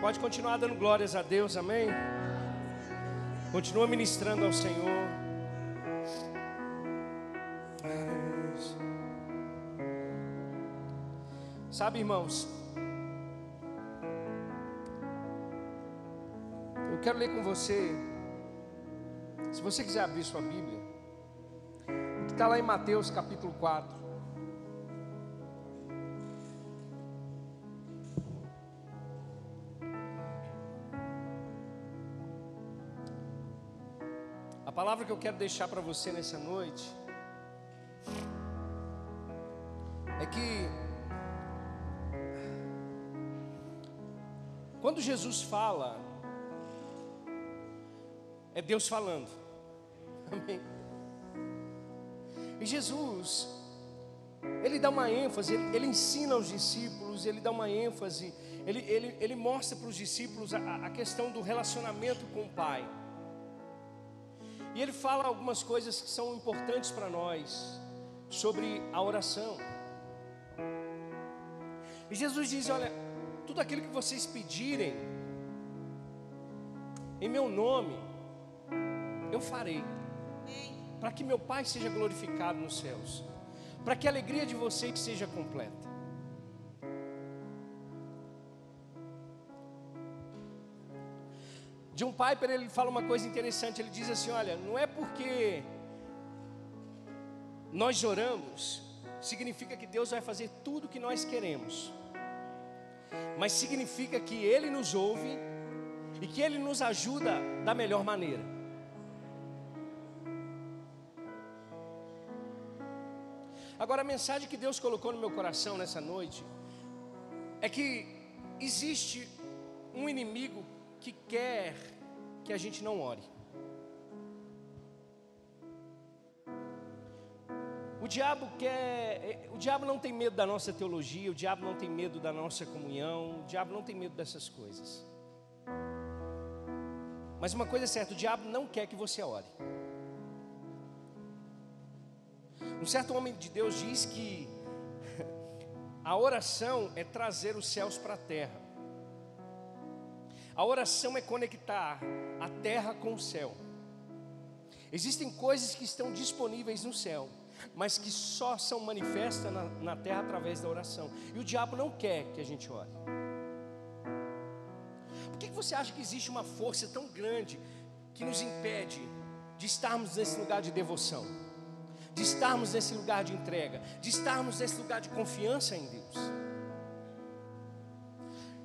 Pode continuar dando glórias a Deus, amém? Continua ministrando ao Senhor. Sabe, irmãos, eu quero ler com você, se você quiser abrir sua Bíblia, que está lá em Mateus capítulo 4. A palavra que eu quero deixar para você nessa noite é que quando Jesus fala, é Deus falando. Amém. E Jesus, ele dá uma ênfase, ele, ele ensina aos discípulos, ele dá uma ênfase, ele, ele, ele mostra para os discípulos a, a questão do relacionamento com o Pai. E ele fala algumas coisas que são importantes para nós sobre a oração. E Jesus diz: Olha, tudo aquilo que vocês pedirem, em meu nome, eu farei, para que meu Pai seja glorificado nos céus, para que a alegria de vocês seja completa. John Piper ele fala uma coisa interessante. Ele diz assim: Olha, não é porque nós oramos, significa que Deus vai fazer tudo o que nós queremos, mas significa que Ele nos ouve e que Ele nos ajuda da melhor maneira. Agora, a mensagem que Deus colocou no meu coração nessa noite é que existe um inimigo que quer que a gente não ore. O diabo quer, o diabo não tem medo da nossa teologia, o diabo não tem medo da nossa comunhão, o diabo não tem medo dessas coisas. Mas uma coisa é certa, o diabo não quer que você ore. Um certo homem de Deus diz que a oração é trazer os céus para a terra. A oração é conectar a terra com o céu. Existem coisas que estão disponíveis no céu, mas que só são manifestas na, na terra através da oração. E o diabo não quer que a gente ore. Por que, que você acha que existe uma força tão grande que nos impede de estarmos nesse lugar de devoção, de estarmos nesse lugar de entrega, de estarmos nesse lugar de confiança em Deus?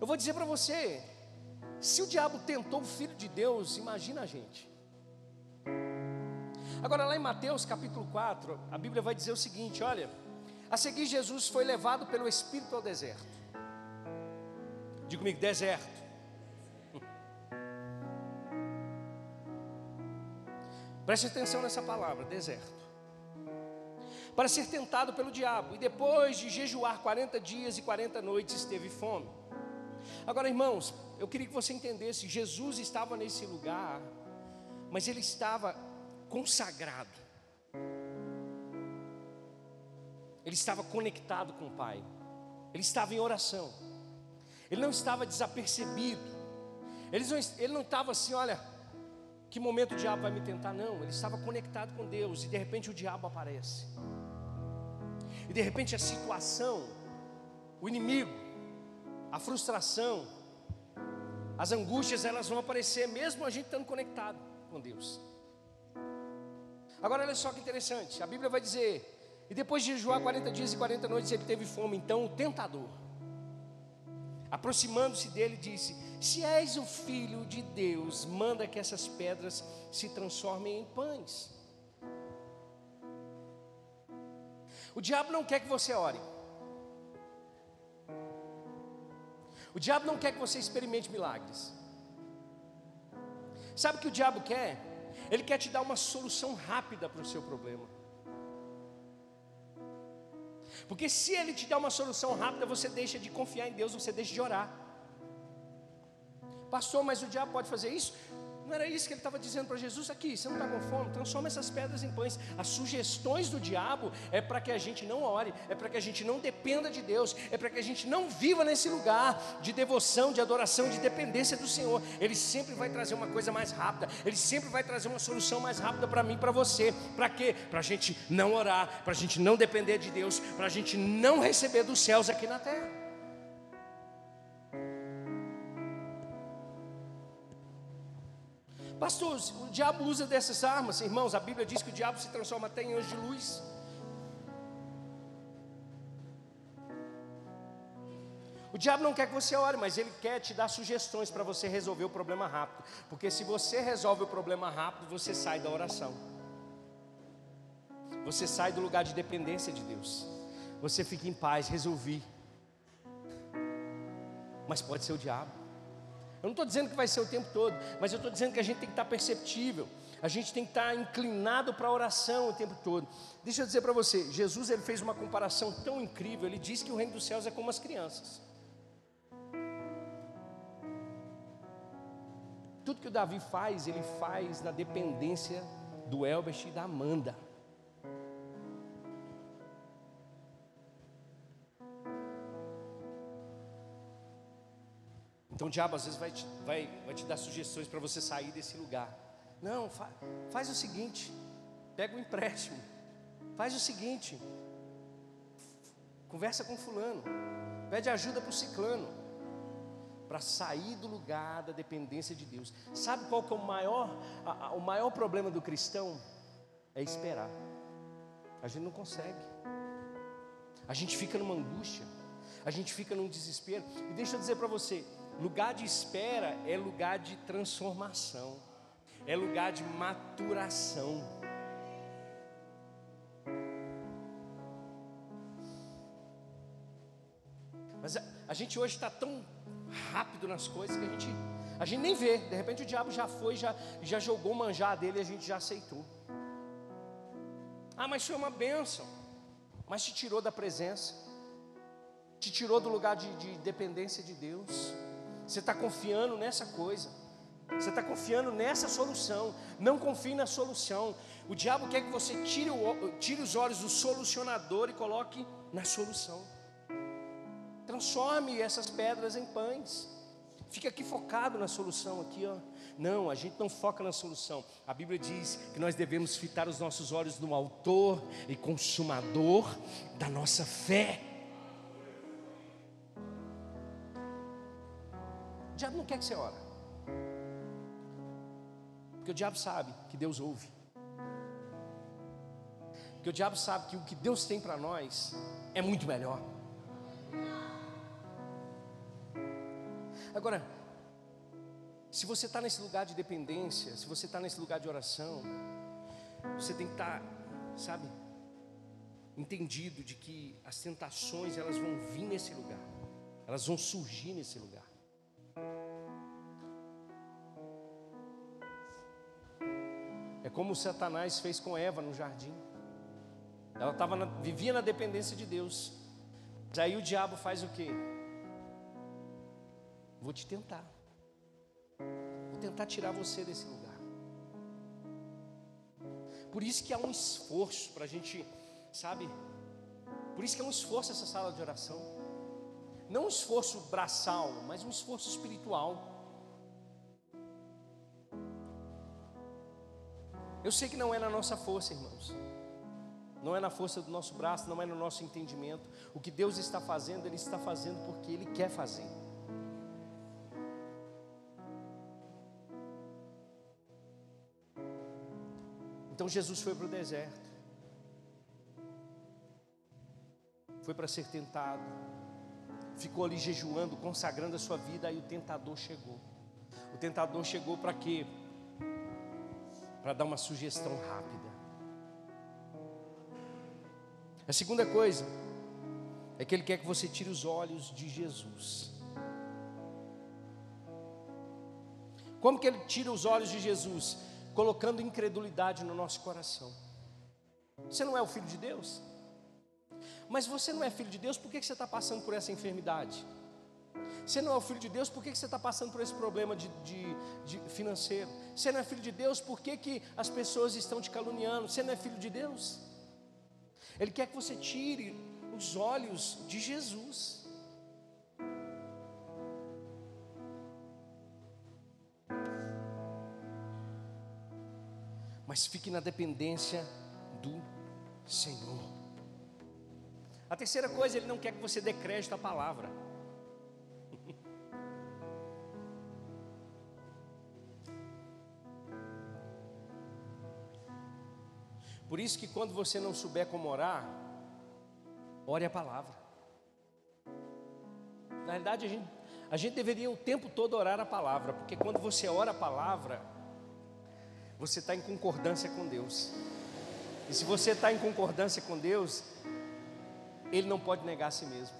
Eu vou dizer para você, se o diabo tentou o filho de Deus, imagina a gente. Agora, lá em Mateus capítulo 4, a Bíblia vai dizer o seguinte: olha, a seguir Jesus foi levado pelo Espírito ao deserto. Diga comigo, deserto. Preste atenção nessa palavra, deserto. Para ser tentado pelo diabo, e depois de jejuar 40 dias e 40 noites, teve fome. Agora, irmãos, eu queria que você entendesse: Jesus estava nesse lugar, mas ele estava consagrado, ele estava conectado com o Pai, ele estava em oração, ele não estava desapercebido, ele não, ele não estava assim, olha, que momento o diabo vai me tentar? Não, ele estava conectado com Deus, e de repente o diabo aparece, e de repente a situação, o inimigo, a frustração, as angústias elas vão aparecer mesmo a gente estando conectado com Deus. Agora olha só que interessante, a Bíblia vai dizer, e depois de jejuar 40 dias e 40 noites ele teve fome, então o tentador, aproximando-se dele, disse: Se és o filho de Deus, manda que essas pedras se transformem em pães. O diabo não quer que você ore. O diabo não quer que você experimente milagres. Sabe o que o diabo quer? Ele quer te dar uma solução rápida para o seu problema. Porque se ele te dá uma solução rápida, você deixa de confiar em Deus, você deixa de orar. Pastor, mas o diabo pode fazer isso? Não era isso que ele estava dizendo para Jesus aqui? Você não está com fome? Transforma essas pedras em pães. As sugestões do diabo é para que a gente não ore, é para que a gente não dependa de Deus, é para que a gente não viva nesse lugar de devoção, de adoração, de dependência do Senhor. Ele sempre vai trazer uma coisa mais rápida, ele sempre vai trazer uma solução mais rápida para mim, para você. Para quê? Para a gente não orar, para a gente não depender de Deus, para a gente não receber dos céus aqui na terra. Pastor, o diabo usa dessas armas, irmãos. A Bíblia diz que o diabo se transforma até em anjo de luz. O diabo não quer que você ore, mas ele quer te dar sugestões para você resolver o problema rápido. Porque se você resolve o problema rápido, você sai da oração. Você sai do lugar de dependência de Deus. Você fica em paz, resolvi. Mas pode ser o diabo. Eu não estou dizendo que vai ser o tempo todo, mas eu estou dizendo que a gente tem que estar perceptível, a gente tem que estar inclinado para a oração o tempo todo. Deixa eu dizer para você, Jesus ele fez uma comparação tão incrível, ele disse que o reino dos céus é como as crianças. Tudo que o Davi faz, ele faz na dependência do Elbert e da Amanda. Diabo às vezes vai te, vai, vai te dar sugestões para você sair desse lugar. Não, fa, faz o seguinte: pega o um empréstimo, faz o seguinte, conversa com fulano, pede ajuda para o ciclano, para sair do lugar da dependência de Deus. Sabe qual que é o maior, a, a, o maior problema do cristão? É esperar. A gente não consegue. A gente fica numa angústia, a gente fica num desespero. E deixa eu dizer para você, Lugar de espera é lugar de transformação, é lugar de maturação. Mas a, a gente hoje está tão rápido nas coisas que a gente, a gente nem vê. De repente o diabo já foi, já, já jogou o manjar dele e a gente já aceitou. Ah, mas foi uma bênção. Mas te tirou da presença, te tirou do lugar de, de dependência de Deus. Você está confiando nessa coisa. Você está confiando nessa solução. Não confie na solução. O diabo quer que você tire, o, tire os olhos do solucionador e coloque na solução. Transforme essas pedras em pães. Fica aqui focado na solução aqui, ó. Não, a gente não foca na solução. A Bíblia diz que nós devemos fitar os nossos olhos no autor e consumador da nossa fé. Diabo não quer que você ora. Porque o diabo sabe que Deus ouve. Porque o diabo sabe que o que Deus tem para nós é muito melhor. Agora, se você está nesse lugar de dependência, se você está nesse lugar de oração, você tem que estar, tá, sabe, entendido de que as tentações elas vão vir nesse lugar, elas vão surgir nesse lugar. Como Satanás fez com Eva no jardim. Ela tava na, vivia na dependência de Deus. Mas aí o diabo faz o quê? Vou te tentar. Vou tentar tirar você desse lugar. Por isso que há um esforço para a gente, sabe? Por isso que é um esforço essa sala de oração. Não um esforço braçal, mas um esforço espiritual. Eu sei que não é na nossa força, irmãos. Não é na força do nosso braço, não é no nosso entendimento. O que Deus está fazendo, Ele está fazendo porque Ele quer fazer. Então Jesus foi para o deserto, foi para ser tentado, ficou ali jejuando, consagrando a sua vida, aí o tentador chegou. O tentador chegou para quê? Para dar uma sugestão rápida. A segunda coisa é que Ele quer que você tire os olhos de Jesus. Como que Ele tira os olhos de Jesus? Colocando incredulidade no nosso coração. Você não é o filho de Deus? Mas você não é filho de Deus, por que você está passando por essa enfermidade? Você não é o filho de Deus, por que você está passando por esse problema de, de, de financeiro? Você não é filho de Deus, por que, que as pessoas estão te caluniando? Você não é filho de Deus? Ele quer que você tire os olhos de Jesus. Mas fique na dependência do Senhor. A terceira coisa, ele não quer que você dê crédito à palavra. Por isso que quando você não souber como orar, ore a palavra. Na realidade, a gente, a gente deveria o tempo todo orar a palavra, porque quando você ora a palavra, você está em concordância com Deus. E se você está em concordância com Deus, Ele não pode negar a si mesmo.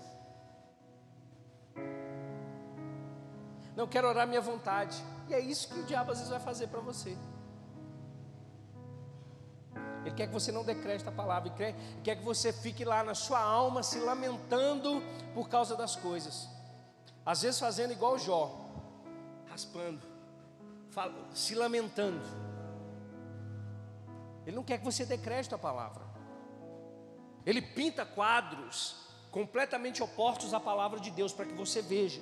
Não quero orar minha vontade. E é isso que o diabo às vezes vai fazer para você. Ele quer que você não decrete a palavra, ele quer, que você fique lá na sua alma se lamentando por causa das coisas. Às vezes fazendo igual Jó, raspando, se lamentando. Ele não quer que você decrete a palavra. Ele pinta quadros completamente opostos à palavra de Deus para que você veja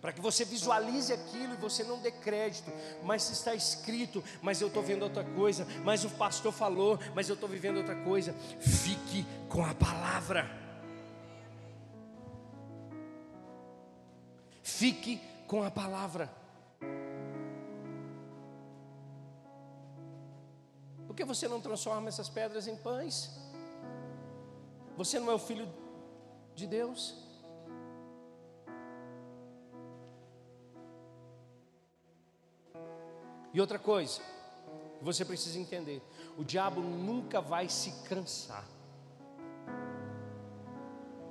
para que você visualize aquilo e você não dê crédito, mas está escrito, mas eu estou vendo outra coisa, mas o pastor falou, mas eu estou vivendo outra coisa. Fique com a palavra. Fique com a palavra. Por que você não transforma essas pedras em pães? Você não é o filho de Deus? E outra coisa, você precisa entender: o diabo nunca vai se cansar.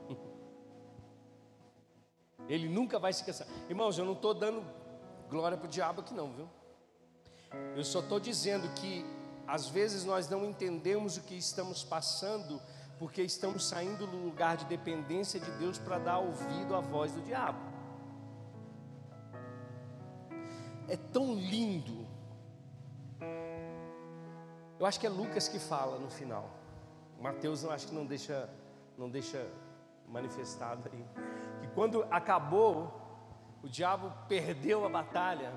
Ele nunca vai se cansar. Irmãos, eu não estou dando glória para o diabo aqui, não, viu? Eu só estou dizendo que às vezes nós não entendemos o que estamos passando, porque estamos saindo do lugar de dependência de Deus para dar ouvido à voz do diabo. É tão lindo eu acho que é Lucas que fala no final. Mateus eu acho que não deixa, não deixa manifestado aí. Que quando acabou, o diabo perdeu a batalha.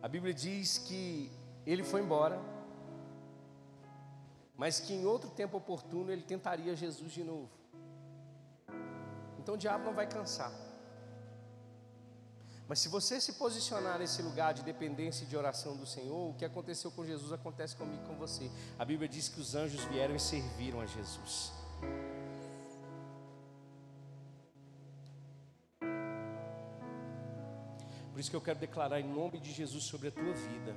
A Bíblia diz que ele foi embora, mas que em outro tempo oportuno ele tentaria Jesus de novo. Então o diabo não vai cansar. Mas se você se posicionar nesse lugar de dependência e de oração do Senhor, o que aconteceu com Jesus acontece comigo e com você. A Bíblia diz que os anjos vieram e serviram a Jesus. Por isso que eu quero declarar em nome de Jesus sobre a tua vida.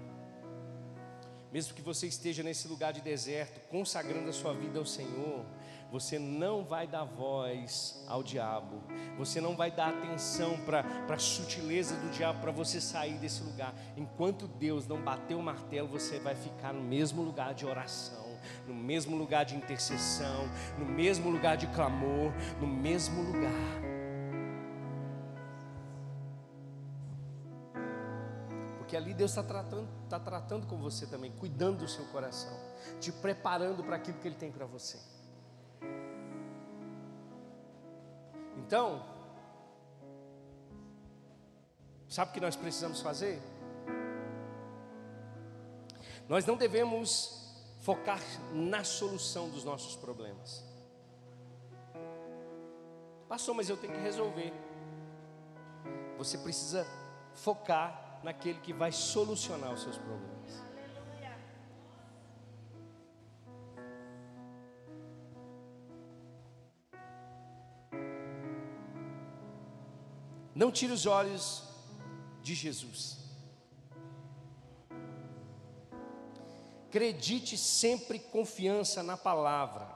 Mesmo que você esteja nesse lugar de deserto, consagrando a sua vida ao Senhor, você não vai dar voz ao diabo, você não vai dar atenção para a sutileza do diabo para você sair desse lugar. Enquanto Deus não bater o martelo, você vai ficar no mesmo lugar de oração, no mesmo lugar de intercessão, no mesmo lugar de clamor, no mesmo lugar. Porque ali Deus está tratando, tá tratando com você também, cuidando do seu coração, te preparando para aquilo que Ele tem para você. Então, sabe o que nós precisamos fazer? Nós não devemos focar na solução dos nossos problemas. Passou, mas eu tenho que resolver. Você precisa focar naquele que vai solucionar os seus problemas. Não tire os olhos de Jesus. Acredite sempre confiança na palavra.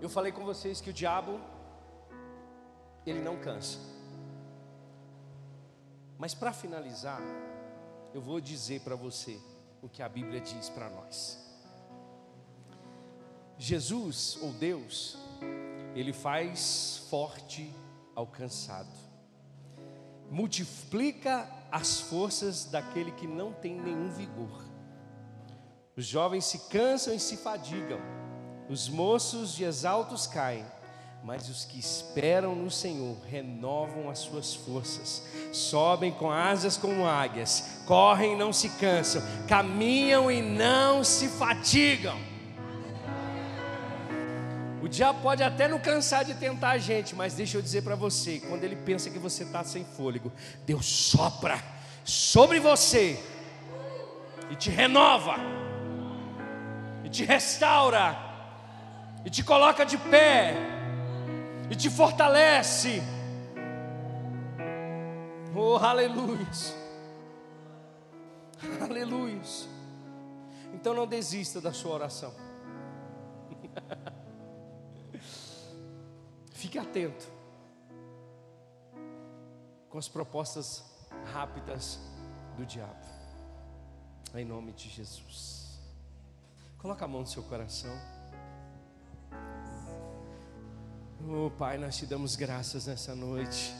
Eu falei com vocês que o diabo ele não cansa. Mas para finalizar, eu vou dizer para você o que a Bíblia diz para nós. Jesus ou Deus, Ele faz forte ao cansado, multiplica as forças daquele que não tem nenhum vigor. Os jovens se cansam e se fadigam, os moços de exaltos caem, mas os que esperam no Senhor renovam as suas forças, sobem com asas como águias, correm e não se cansam, caminham e não se fatigam. O diabo pode até não cansar de tentar a gente, mas deixa eu dizer para você: quando ele pensa que você está sem fôlego, Deus sopra sobre você e te renova, e te restaura, e te coloca de pé, e te fortalece. Oh, aleluia! Aleluia! Então não desista da sua oração. Fique atento com as propostas rápidas do diabo. Em nome de Jesus. Coloca a mão no seu coração. Oh Pai, nós te damos graças nessa noite.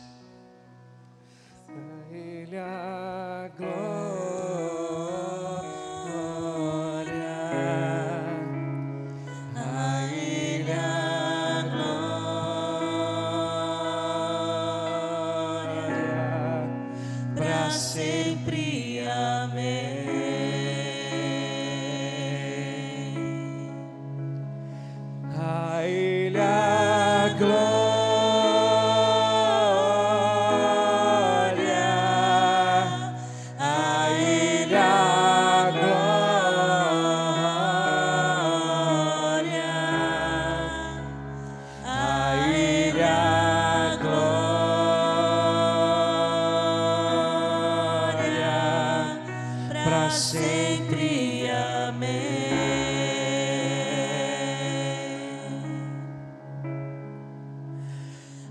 Sempre. Amém.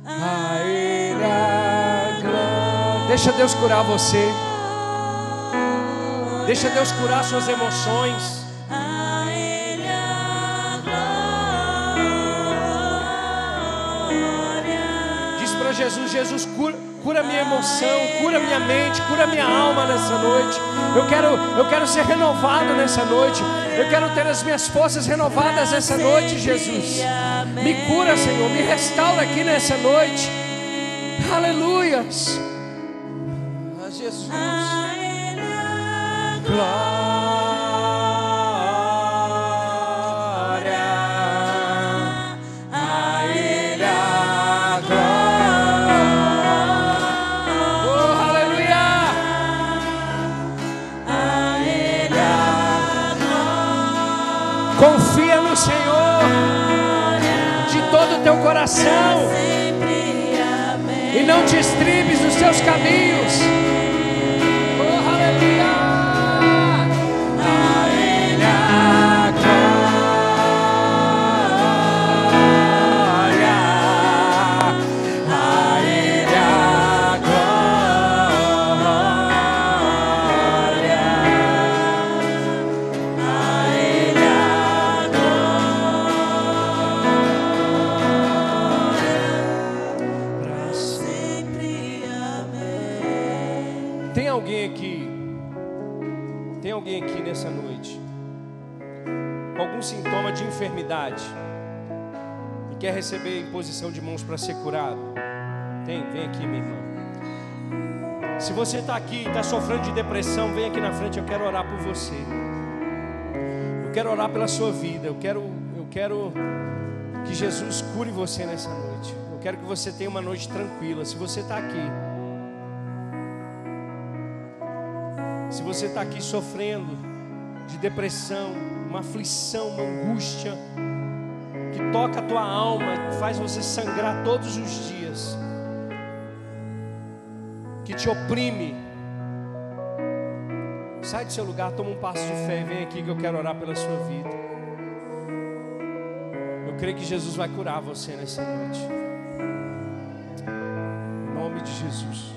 A Ele a glória. Deixa Deus curar você. Deixa Deus curar suas emoções. Jesus: Jesus, cura, cura minha emoção, cura minha mente, cura minha alma nessa noite. Eu quero, eu quero ser renovado nessa noite. Eu quero ter as minhas forças renovadas nessa noite, Jesus. Me cura, Senhor, me restaura aqui nessa noite. Aleluias. Ah, Jesus. A teus caminhos. Enfermidade e quer receber imposição de mãos para ser curado? Tem, vem aqui, minha irmã. Se você está aqui e está sofrendo de depressão, vem aqui na frente, eu quero orar por você. Eu quero orar pela sua vida. Eu quero, eu quero que Jesus cure você nessa noite. Eu quero que você tenha uma noite tranquila. Se você está aqui, Se você está aqui sofrendo de depressão, uma aflição, uma angústia que toca a tua alma, que faz você sangrar todos os dias, que te oprime, sai do seu lugar, toma um passo de fé e vem aqui que eu quero orar pela sua vida. Eu creio que Jesus vai curar você nessa noite. Em nome de Jesus.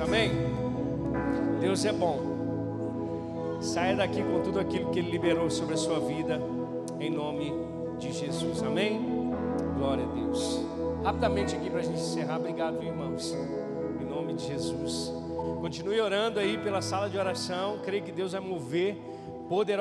Aleluia. Amém. Deus é bom. Saia daqui com tudo aquilo que Ele liberou sobre a sua vida, em nome de Jesus. Amém. Glória a Deus. Rapidamente aqui para a gente encerrar. Obrigado, irmãos. Em nome de Jesus. Continue orando aí pela sala de oração. Creio que Deus vai mover poderosamente.